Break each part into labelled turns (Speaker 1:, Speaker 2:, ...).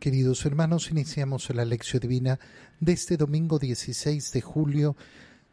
Speaker 1: Queridos hermanos, iniciamos la lección divina de este domingo 16 de julio,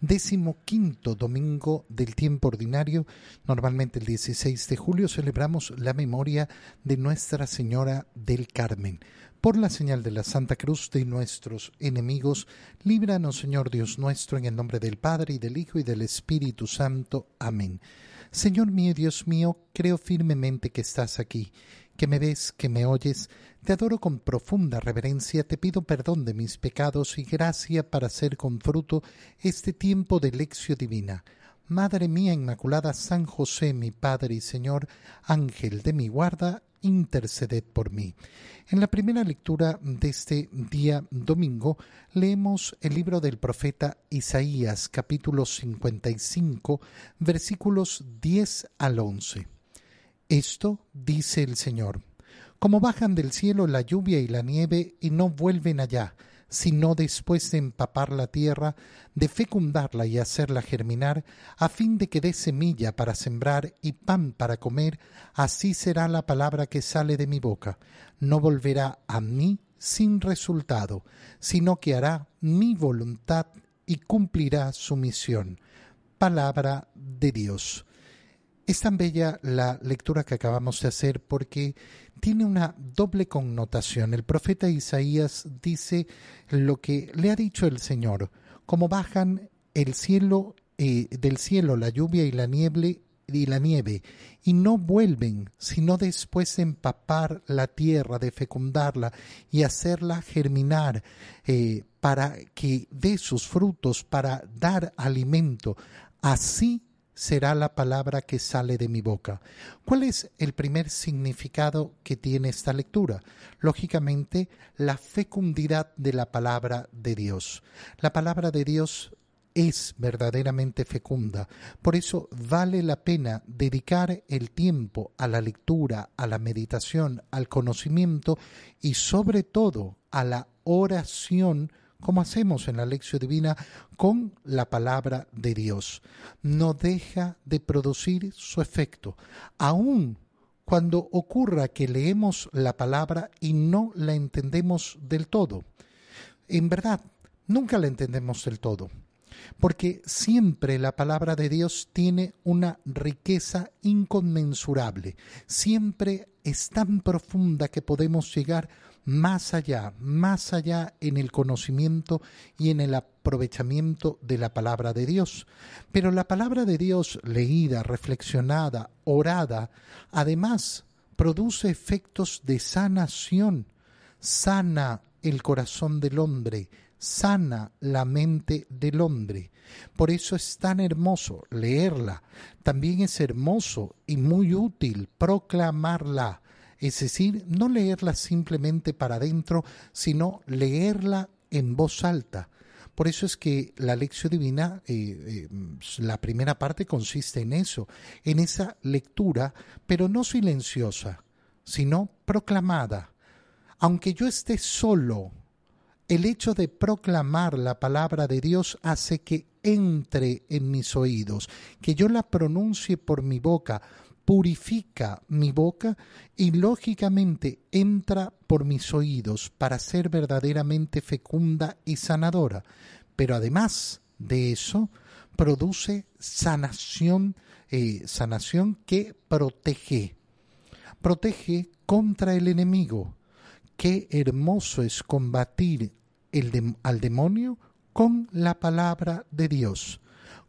Speaker 1: décimo quinto domingo del tiempo ordinario. Normalmente el 16 de julio celebramos la memoria de Nuestra Señora del Carmen. Por la señal de la Santa Cruz de nuestros enemigos, líbranos, Señor Dios nuestro, en el nombre del Padre y del Hijo y del Espíritu Santo. Amén. Señor mío, Dios mío, creo firmemente que estás aquí que me ves, que me oyes, te adoro con profunda reverencia, te pido perdón de mis pecados y gracia para hacer con fruto este tiempo de lección divina. Madre mía Inmaculada, San José, mi Padre y Señor, Ángel de mi guarda, interceded por mí. En la primera lectura de este día domingo leemos el libro del profeta Isaías capítulo 55 versículos 10 al 11. Esto dice el Señor, como bajan del cielo la lluvia y la nieve y no vuelven allá, sino después de empapar la tierra, de fecundarla y hacerla germinar, a fin de que dé semilla para sembrar y pan para comer, así será la palabra que sale de mi boca. No volverá a mí sin resultado, sino que hará mi voluntad y cumplirá su misión. Palabra de Dios. Es tan bella la lectura que acabamos de hacer porque tiene una doble connotación. El profeta Isaías dice lo que le ha dicho el Señor, como bajan el cielo eh, del cielo la lluvia y la nieve y la nieve y no vuelven sino después de empapar la tierra, de fecundarla y hacerla germinar eh, para que dé sus frutos, para dar alimento. Así será la palabra que sale de mi boca. ¿Cuál es el primer significado que tiene esta lectura? Lógicamente, la fecundidad de la palabra de Dios. La palabra de Dios es verdaderamente fecunda. Por eso vale la pena dedicar el tiempo a la lectura, a la meditación, al conocimiento y sobre todo a la oración como hacemos en la lección divina con la palabra de Dios. No deja de producir su efecto, aun cuando ocurra que leemos la palabra y no la entendemos del todo. En verdad, nunca la entendemos del todo, porque siempre la palabra de Dios tiene una riqueza inconmensurable, siempre es tan profunda que podemos llegar más allá, más allá en el conocimiento y en el aprovechamiento de la palabra de Dios. Pero la palabra de Dios leída, reflexionada, orada, además produce efectos de sanación, sana el corazón del hombre, sana la mente del hombre. Por eso es tan hermoso leerla. También es hermoso y muy útil proclamarla es decir, no leerla simplemente para adentro, sino leerla en voz alta. Por eso es que la lección divina, eh, eh, la primera parte consiste en eso, en esa lectura, pero no silenciosa, sino proclamada. Aunque yo esté solo, el hecho de proclamar la palabra de Dios hace que entre en mis oídos, que yo la pronuncie por mi boca, purifica mi boca y lógicamente entra por mis oídos para ser verdaderamente fecunda y sanadora. Pero además de eso, produce sanación, eh, sanación que protege, protege contra el enemigo. Qué hermoso es combatir al demonio con la palabra de Dios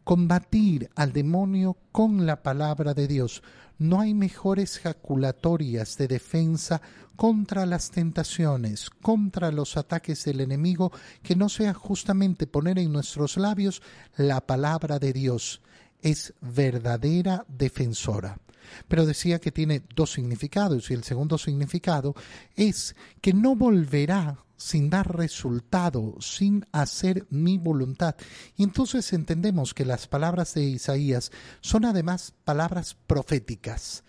Speaker 1: combatir al demonio con la palabra de Dios. No hay mejores jaculatorias de defensa contra las tentaciones, contra los ataques del enemigo, que no sea justamente poner en nuestros labios la palabra de Dios. Es verdadera defensora. pero decía que tiene dos significados y el segundo significado es que no volverá sin dar resultado, sin hacer mi voluntad. Y entonces entendemos que las palabras de Isaías son además palabras proféticas.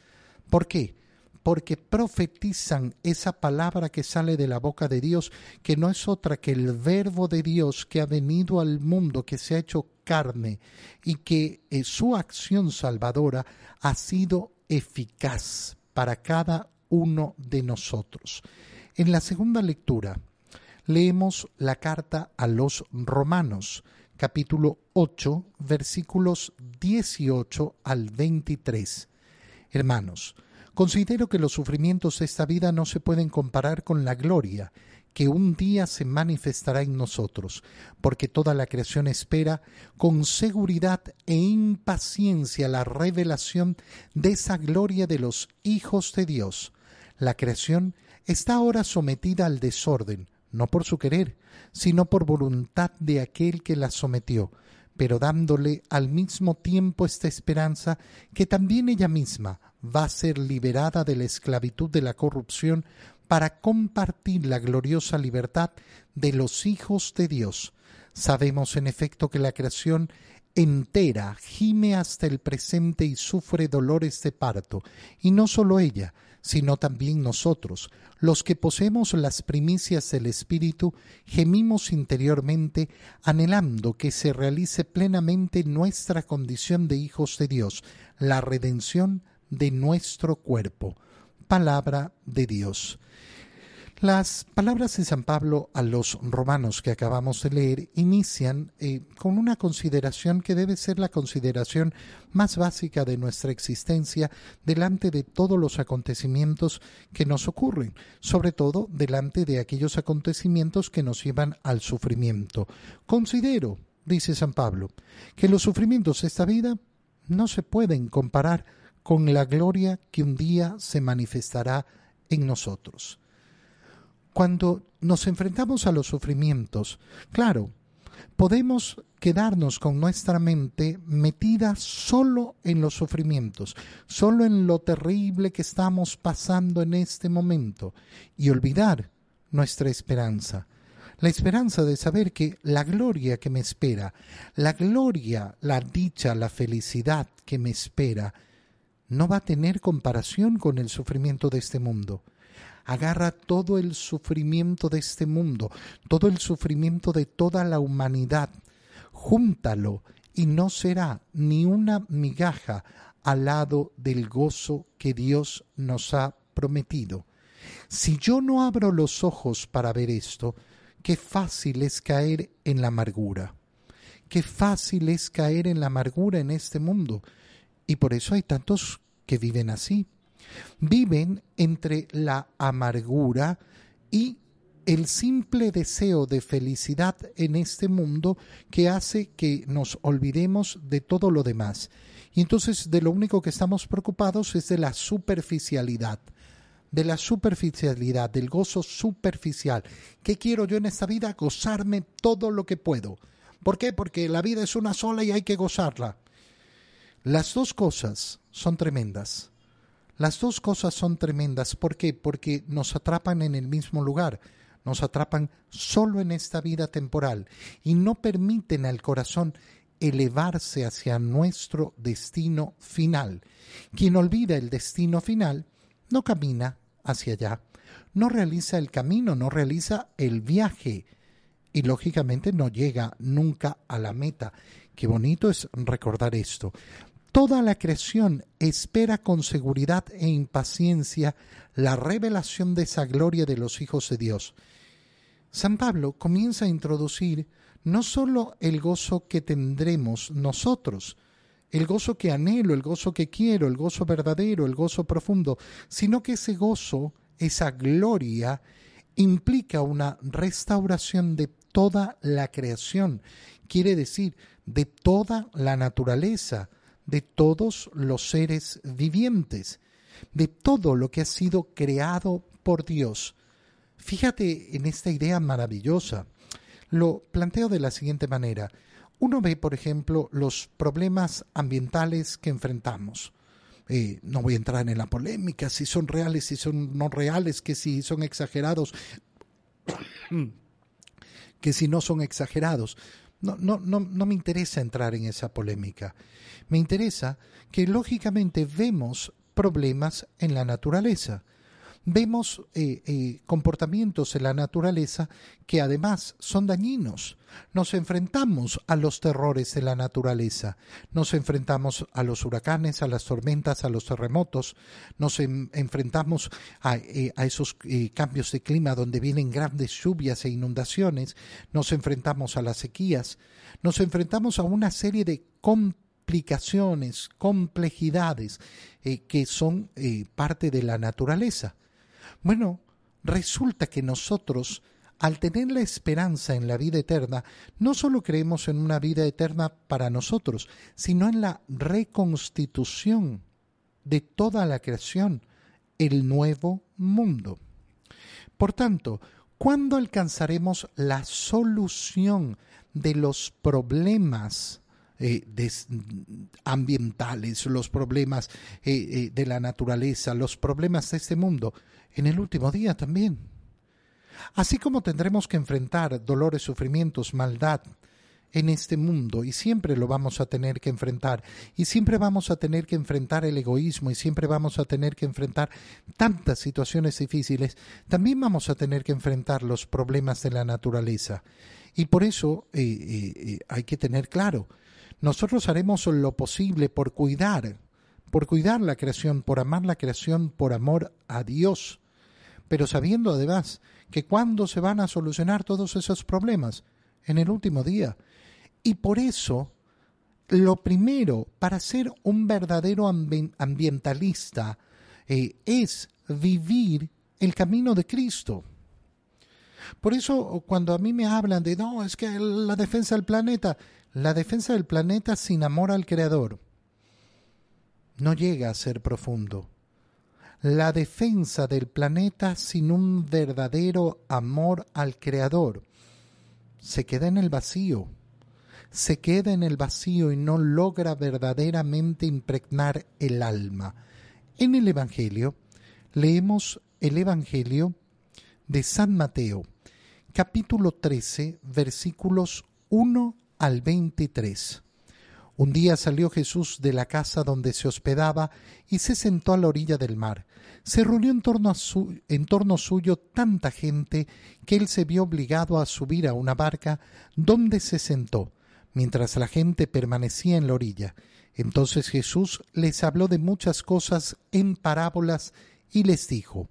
Speaker 1: ¿Por qué? porque profetizan esa palabra que sale de la boca de Dios, que no es otra que el verbo de Dios que ha venido al mundo, que se ha hecho carne y que eh, su acción salvadora ha sido eficaz para cada uno de nosotros. En la segunda lectura leemos la carta a los romanos, capítulo 8, versículos 18 al 23. Hermanos, Considero que los sufrimientos de esta vida no se pueden comparar con la gloria que un día se manifestará en nosotros, porque toda la creación espera con seguridad e impaciencia la revelación de esa gloria de los hijos de Dios. La creación está ahora sometida al desorden, no por su querer, sino por voluntad de aquel que la sometió, pero dándole al mismo tiempo esta esperanza que también ella misma va a ser liberada de la esclavitud de la corrupción para compartir la gloriosa libertad de los hijos de Dios. Sabemos en efecto que la creación entera gime hasta el presente y sufre dolores de parto, y no solo ella, sino también nosotros, los que poseemos las primicias del Espíritu, gemimos interiormente, anhelando que se realice plenamente nuestra condición de hijos de Dios, la redención de nuestro cuerpo. Palabra de Dios. Las palabras de San Pablo a los romanos que acabamos de leer inician eh, con una consideración que debe ser la consideración más básica de nuestra existencia delante de todos los acontecimientos que nos ocurren, sobre todo delante de aquellos acontecimientos que nos llevan al sufrimiento. Considero, dice San Pablo, que los sufrimientos de esta vida no se pueden comparar con la gloria que un día se manifestará en nosotros. Cuando nos enfrentamos a los sufrimientos, claro, podemos quedarnos con nuestra mente metida solo en los sufrimientos, solo en lo terrible que estamos pasando en este momento y olvidar nuestra esperanza. La esperanza de saber que la gloria que me espera, la gloria, la dicha, la felicidad que me espera, no va a tener comparación con el sufrimiento de este mundo. Agarra todo el sufrimiento de este mundo, todo el sufrimiento de toda la humanidad, júntalo y no será ni una migaja al lado del gozo que Dios nos ha prometido. Si yo no abro los ojos para ver esto, qué fácil es caer en la amargura. Qué fácil es caer en la amargura en este mundo. Y por eso hay tantos que viven así. Viven entre la amargura y el simple deseo de felicidad en este mundo que hace que nos olvidemos de todo lo demás. Y entonces de lo único que estamos preocupados es de la superficialidad, de la superficialidad, del gozo superficial. ¿Qué quiero yo en esta vida? Gozarme todo lo que puedo. ¿Por qué? Porque la vida es una sola y hay que gozarla. Las dos cosas son tremendas. Las dos cosas son tremendas. ¿Por qué? Porque nos atrapan en el mismo lugar. Nos atrapan solo en esta vida temporal y no permiten al corazón elevarse hacia nuestro destino final. Quien olvida el destino final no camina hacia allá, no realiza el camino, no realiza el viaje y lógicamente no llega nunca a la meta. Qué bonito es recordar esto. Toda la creación espera con seguridad e impaciencia la revelación de esa gloria de los hijos de Dios. San Pablo comienza a introducir no sólo el gozo que tendremos nosotros, el gozo que anhelo, el gozo que quiero, el gozo verdadero, el gozo profundo, sino que ese gozo, esa gloria, implica una restauración de toda la creación, quiere decir, de toda la naturaleza, de todos los seres vivientes, de todo lo que ha sido creado por Dios. Fíjate en esta idea maravillosa. Lo planteo de la siguiente manera. Uno ve, por ejemplo, los problemas ambientales que enfrentamos. eh, no voy a entrar en la polémica, si son reales, si son no reales, que si son exagerados, que si no son exagerados. No, no, no, no me interesa entrar en esa polémica. Me interesa que lógicamente vemos problemas en la naturaleza vemos eh, eh, comportamientos en la naturaleza que además son dañinos. Nos enfrentamos a los terrores de la naturaleza, nos enfrentamos a los huracanes, a las tormentas, a los terremotos, nos enfrentamos a, eh, a esos cambios de clima donde vienen grandes lluvias e inundaciones, nos enfrentamos a las sequías, nos enfrentamos a una serie de complicaciones, complejidades que son parte de la naturaleza. Bueno, resulta que nosotros, al tener la esperanza en la vida eterna, no solo creemos en una vida eterna para nosotros, sino en la reconstitución de toda la creación, el nuevo mundo. Por tanto, ¿cuándo alcanzaremos la solución de los problemas eh, ambientales, los problemas eh, eh, de la naturaleza, los problemas de este mundo? en el último día también. Así como tendremos que enfrentar dolores, sufrimientos, maldad en este mundo, y siempre lo vamos a tener que enfrentar, y siempre vamos a tener que enfrentar el egoísmo, y siempre vamos a tener que enfrentar tantas situaciones difíciles, también vamos a tener que enfrentar los problemas de la naturaleza. Y por eso hay que tener claro, nosotros haremos lo posible por cuidar por cuidar la creación, por amar la creación, por amor a Dios, pero sabiendo además que cuando se van a solucionar todos esos problemas, en el último día. Y por eso, lo primero para ser un verdadero ambientalista eh, es vivir el camino de Cristo. Por eso cuando a mí me hablan de, no, es que la defensa del planeta, la defensa del planeta sin amor al Creador, no llega a ser profundo. La defensa del planeta sin un verdadero amor al Creador se queda en el vacío, se queda en el vacío y no logra verdaderamente impregnar el alma. En el Evangelio leemos el Evangelio de San Mateo, capítulo 13, versículos 1 al 23. Un día salió Jesús de la casa donde se hospedaba y se sentó a la orilla del mar. Se reunió en torno, a su, en torno suyo tanta gente que él se vio obligado a subir a una barca donde se sentó, mientras la gente permanecía en la orilla. Entonces Jesús les habló de muchas cosas en parábolas y les dijo,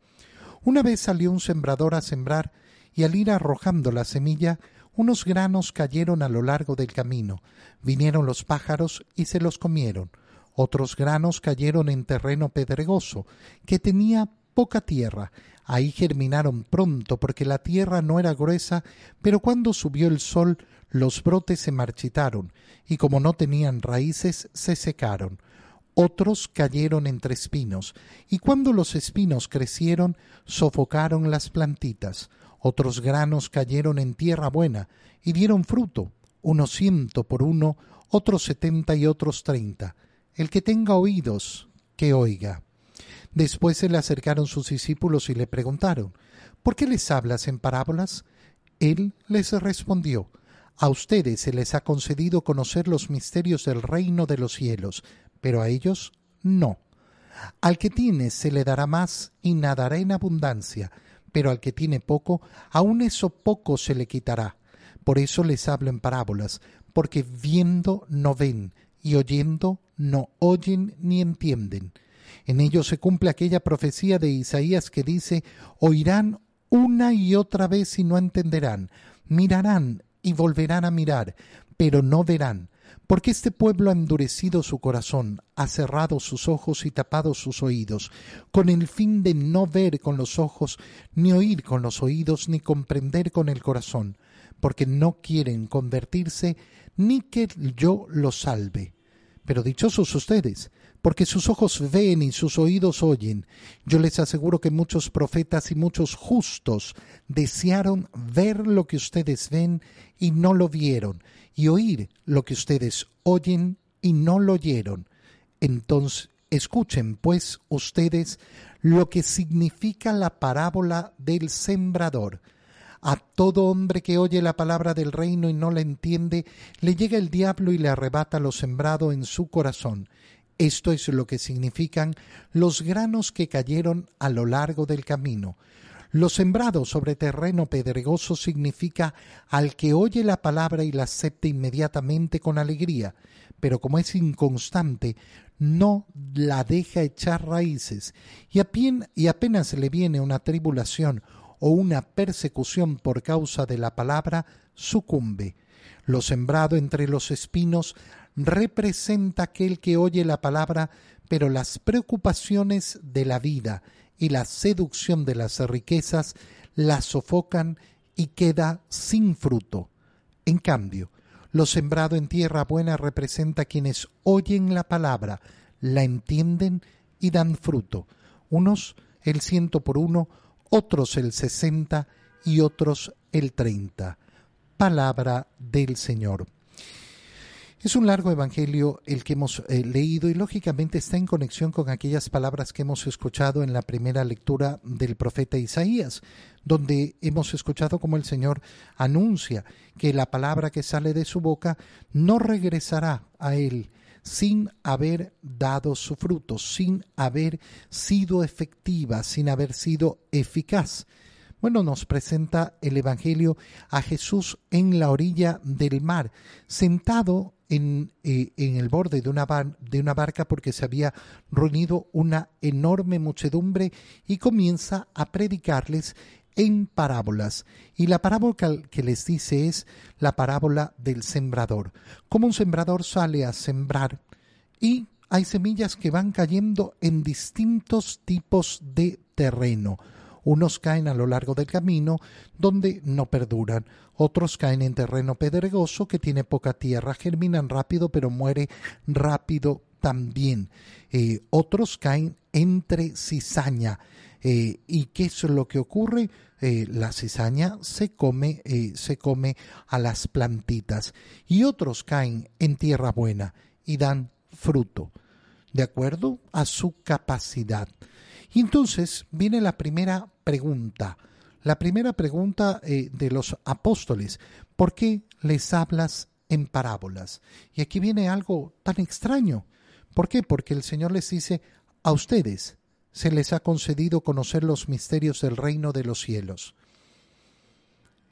Speaker 1: Una vez salió un sembrador a sembrar y al ir arrojando la semilla, unos granos cayeron a lo largo del camino, vinieron los pájaros y se los comieron. Otros granos cayeron en terreno pedregoso, que tenía poca tierra. Ahí germinaron pronto porque la tierra no era gruesa, pero cuando subió el sol los brotes se marchitaron, y como no tenían raíces se secaron. Otros cayeron entre espinos, y cuando los espinos crecieron sofocaron las plantitas. Otros granos cayeron en tierra buena y dieron fruto, unos ciento por uno, otros setenta y otros treinta. El que tenga oídos, que oiga. Después se le acercaron sus discípulos y le preguntaron, ¿por qué les hablas en parábolas? Él les respondió, a ustedes se les ha concedido conocer los misterios del reino de los cielos, pero a ellos no. Al que tiene se le dará más y nadará en abundancia, pero al que tiene poco, aun eso poco se le quitará. Por eso les hablo en parábolas, porque viendo no ven, y oyendo no oyen ni entienden. En ello se cumple aquella profecía de Isaías que dice, oirán una y otra vez y no entenderán, mirarán y volverán a mirar, pero no verán, porque este pueblo ha endurecido su corazón, ha cerrado sus ojos y tapado sus oídos, con el fin de no ver con los ojos, ni oír con los oídos, ni comprender con el corazón, porque no quieren convertirse, ni que yo los salve. Pero dichosos ustedes, porque sus ojos ven y sus oídos oyen. Yo les aseguro que muchos profetas y muchos justos desearon ver lo que ustedes ven y no lo vieron, y oír lo que ustedes oyen y no lo oyeron. Entonces, Escuchen, pues, ustedes lo que significa la parábola del sembrador. A todo hombre que oye la palabra del reino y no la entiende, le llega el diablo y le arrebata lo sembrado en su corazón. Esto es lo que significan los granos que cayeron a lo largo del camino. Lo sembrado sobre terreno pedregoso significa al que oye la palabra y la acepta inmediatamente con alegría, pero como es inconstante, no la deja echar raíces, y, apenas le viene una tribulación o una persecución por causa de la palabra, sucumbe. Lo sembrado entre los espinos representa aquel que oye la palabra, pero las preocupaciones de la vida y la seducción de las riquezas la sofocan y queda sin fruto. En cambio, lo sembrado en tierra buena representa quienes oyen la palabra, la entienden y dan fruto. Unos el ciento por uno, otros el sesenta y otros el treinta. Palabra del Señor. Es un largo evangelio el que hemos eh, leído y lógicamente está en conexión con aquellas palabras que hemos escuchado en la primera lectura del profeta Isaías, donde hemos escuchado como el Señor anuncia que la palabra que sale de su boca no regresará a él sin haber dado su fruto, sin haber sido efectiva, sin haber sido eficaz. Bueno, nos presenta el Evangelio a Jesús en la orilla del mar, sentado en, eh, en el borde de una, de una barca porque se había reunido una enorme muchedumbre y comienza a predicarles en parábolas. Y la parábola que les dice es la parábola del sembrador. Como un sembrador sale a sembrar y hay semillas que van cayendo en distintos tipos de terreno. Unos caen a lo largo del camino donde no perduran, otros caen en terreno pedregoso que tiene poca tierra, germinan rápido pero muere rápido también. Eh, otros caen entre cizaña. Eh, ¿Y qué es lo que ocurre? Eh, la cizaña se come, se come a las plantitas. Y otros caen en tierra buena y dan fruto, de acuerdo a su capacidad. Y entonces viene la primera pregunta. La primera pregunta eh, de los apóstoles, ¿por qué les hablas en parábolas? Y aquí viene algo tan extraño. ¿Por qué? Porque el Señor les dice, a ustedes se les ha concedido conocer los misterios del reino de los cielos.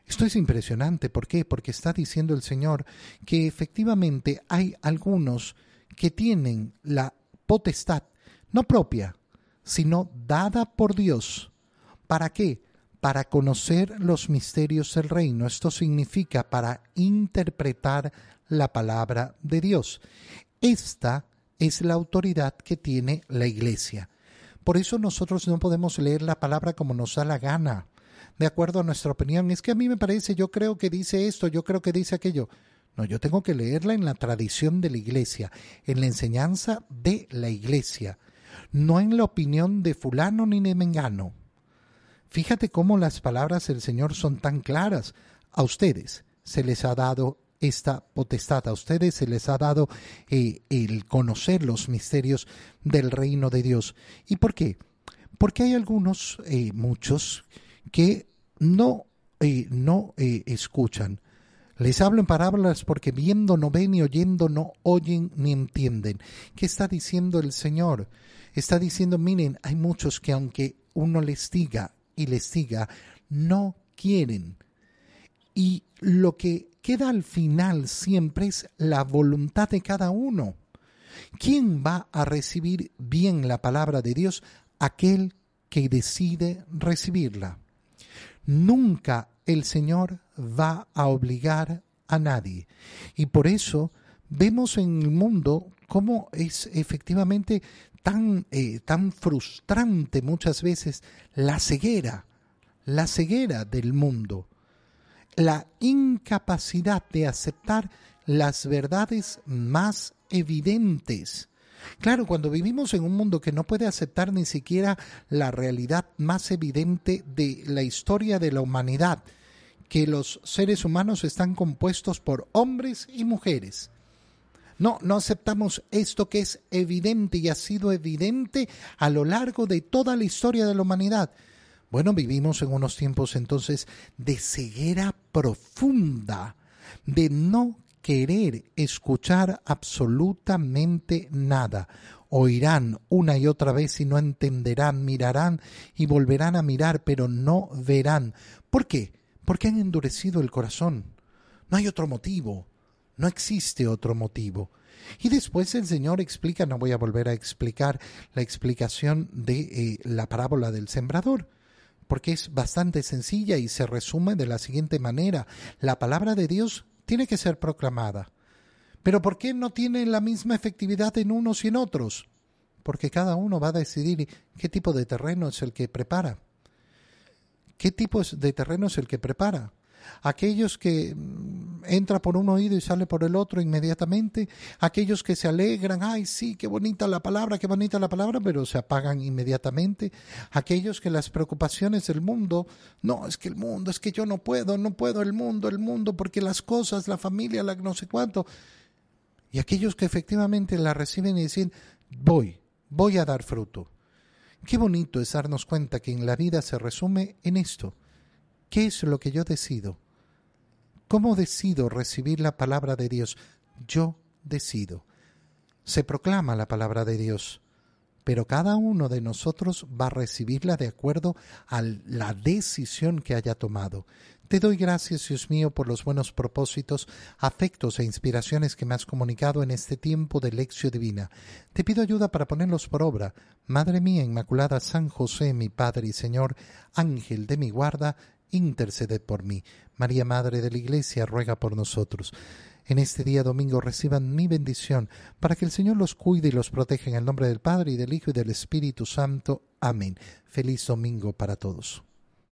Speaker 1: Esto es impresionante. ¿Por qué? Porque está diciendo el Señor que efectivamente hay algunos que tienen la potestad, no propia, sino dada por Dios. ¿Para qué? Para conocer los misterios del reino. Esto significa para interpretar la palabra de Dios. Esta es la autoridad que tiene la iglesia. Por eso nosotros no podemos leer la palabra como nos da la gana, de acuerdo a nuestra opinión. Es que a mí me parece, yo creo que dice esto, yo creo que dice aquello. No, yo tengo que leerla en la tradición de la iglesia, en la enseñanza de la iglesia no en la opinión de fulano ni de mengano. Fíjate cómo las palabras del Señor son tan claras. A ustedes se les ha dado esta potestad, a ustedes se les ha dado eh, el conocer los misterios del reino de Dios. ¿Y por qué? Porque hay algunos, eh, muchos, que no, eh, no escuchan. Les hablo en parábolas porque viendo no ven y oyendo no oyen ni entienden. ¿Qué está diciendo el Señor? está diciendo, miren, hay muchos que aunque uno les diga y les diga, no quieren. Y lo que queda al final siempre es la voluntad de cada uno. ¿Quién va a recibir bien la palabra de Dios? Aquel que decide recibirla. Nunca el Señor va a obligar a nadie. Y por eso vemos en el mundo cómo es efectivamente tan, eh, tan frustrante muchas veces la ceguera, la ceguera del mundo, la incapacidad de aceptar las verdades más evidentes. Claro, cuando vivimos en un mundo que no puede aceptar ni siquiera la realidad más evidente de la historia de la humanidad, que los seres humanos están compuestos por hombres y mujeres, No, no aceptamos esto que es evidente y ha sido evidente a lo largo de toda la historia de la humanidad. Bueno, vivimos en unos tiempos entonces de ceguera profunda, de no querer escuchar absolutamente nada. Oirán una y otra vez y no entenderán, mirarán y volverán a mirar, pero no verán. ¿Por qué? Porque han endurecido el corazón. No hay otro motivo. No existe otro motivo. Y después el Señor explica, no voy a volver a explicar la explicación de eh, la parábola del sembrador, porque es bastante sencilla y se resume de la siguiente manera. La palabra de Dios tiene que ser proclamada. Pero ¿por qué no tiene la misma efectividad en unos y en otros? Porque cada uno va a decidir qué tipo de terreno es el que prepara. ¿Qué tipo de terreno es el que prepara? Aquellos que mm, entra por un oído y sale por el otro inmediatamente, aquellos que se alegran, ay sí, qué bonita la palabra, qué bonita la palabra, pero se apagan inmediatamente, aquellos que las preocupaciones del mundo, no, es que el mundo, es que yo no puedo, no puedo el mundo, el mundo, porque las cosas, la familia, la no sé cuánto, y aquellos que efectivamente la reciben y dicen, voy, voy a dar fruto. Qué bonito es darnos cuenta que en la vida se resume en esto, ¿Qué es lo que yo decido? ¿Cómo decido recibir la palabra de Dios? Yo decido. Se proclama la palabra de Dios, pero cada uno de nosotros va a recibirla de acuerdo a la decisión que haya tomado. Te doy gracias, Dios mío, por los buenos propósitos, afectos e inspiraciones que me has comunicado en este tiempo de lección divina. Te pido ayuda para ponerlos por obra. Madre mía Inmaculada, San José, mi Padre y Señor, Ángel de mi guarda, interceded por mí. María, Madre de la Iglesia, ruega por nosotros. En este día domingo reciban mi bendición, para que el Señor los cuide y los proteja en el nombre del Padre y del Hijo y del Espíritu Santo. Amén. Feliz domingo para todos.